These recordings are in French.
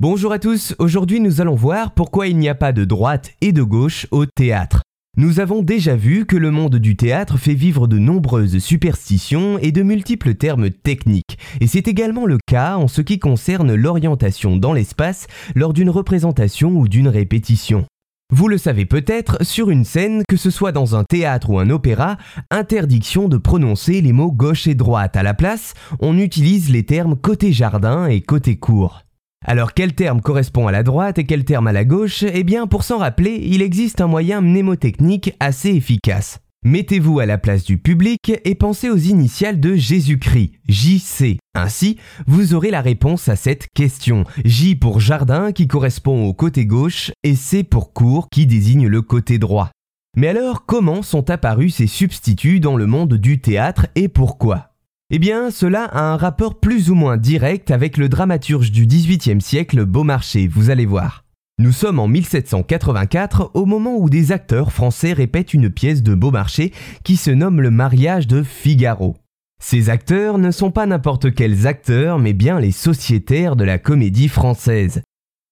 Bonjour à tous, aujourd'hui nous allons voir pourquoi il n'y a pas de droite et de gauche au théâtre. Nous avons déjà vu que le monde du théâtre fait vivre de nombreuses superstitions et de multiples termes techniques, et c'est également le cas en ce qui concerne l'orientation dans l'espace lors d'une représentation ou d'une répétition. Vous le savez peut-être, sur une scène, que ce soit dans un théâtre ou un opéra, interdiction de prononcer les mots gauche et droite. À la place, on utilise les termes côté jardin et côté cour. Alors quel terme correspond à la droite et quel terme à la gauche? Eh bien pour s'en rappeler, il existe un moyen mnémotechnique assez efficace. Mettez-vous à la place du public et pensez aux initiales de Jésus-Christ, JC. Ainsi, vous aurez la réponse à cette question. J pour jardin qui correspond au côté gauche et C pour cours qui désigne le côté droit. Mais alors, comment sont apparus ces substituts dans le monde du théâtre et pourquoi? Eh bien, cela a un rapport plus ou moins direct avec le dramaturge du XVIIIe siècle Beaumarchais, vous allez voir. Nous sommes en 1784 au moment où des acteurs français répètent une pièce de Beaumarchais qui se nomme Le mariage de Figaro. Ces acteurs ne sont pas n'importe quels acteurs mais bien les sociétaires de la comédie française.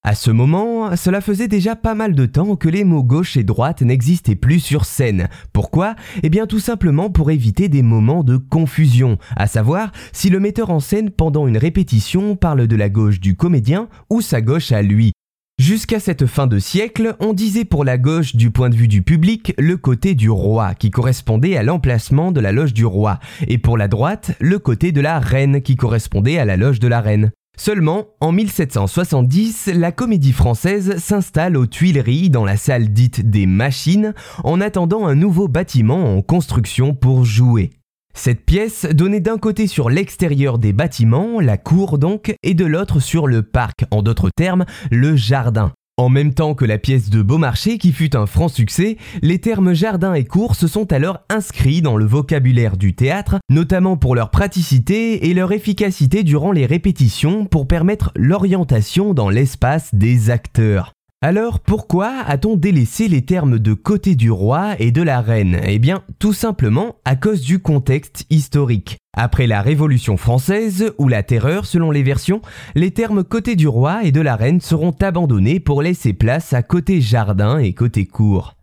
À ce moment, cela faisait déjà pas mal de temps que les mots gauche et droite n'existaient plus sur scène. Pourquoi? Eh bien tout simplement pour éviter des moments de confusion, à savoir si le metteur en scène pendant une répétition parle de la gauche du comédien ou sa gauche à lui. Jusqu'à cette fin de siècle, on disait pour la gauche du point de vue du public le côté du roi qui correspondait à l'emplacement de la loge du roi, et pour la droite le côté de la reine qui correspondait à la loge de la reine. Seulement, en 1770, la comédie française s'installe aux Tuileries dans la salle dite des machines en attendant un nouveau bâtiment en construction pour jouer. Cette pièce donnait d'un côté sur l'extérieur des bâtiments, la cour donc, et de l'autre sur le parc, en d'autres termes, le jardin. En même temps que la pièce de Beaumarchais qui fut un franc succès, les termes jardin et cours se sont alors inscrits dans le vocabulaire du théâtre, notamment pour leur praticité et leur efficacité durant les répétitions pour permettre l'orientation dans l'espace des acteurs. Alors pourquoi a-t-on délaissé les termes de côté du roi et de la reine? Eh bien tout simplement à cause du contexte historique. Après la Révolution française ou la Terreur selon les versions, les termes côté du roi et de la reine seront abandonnés pour laisser place à côté jardin et côté cour.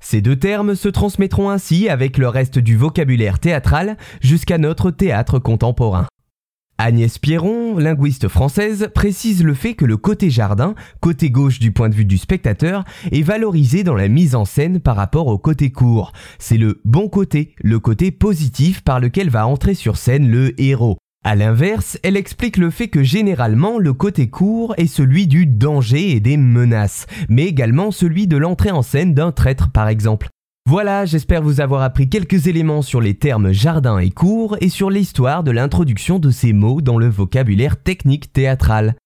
Ces deux termes se transmettront ainsi avec le reste du vocabulaire théâtral jusqu'à notre théâtre contemporain. Agnès Pierron, linguiste française, précise le fait que le côté jardin, côté gauche du point de vue du spectateur, est valorisé dans la mise en scène par rapport au côté court. C'est le bon côté, le côté positif par lequel va entrer sur scène le héros. A l'inverse, elle explique le fait que généralement le côté court est celui du danger et des menaces, mais également celui de l'entrée en scène d'un traître par exemple. Voilà, j'espère vous avoir appris quelques éléments sur les termes jardin et cours et sur l'histoire de l'introduction de ces mots dans le vocabulaire technique théâtral.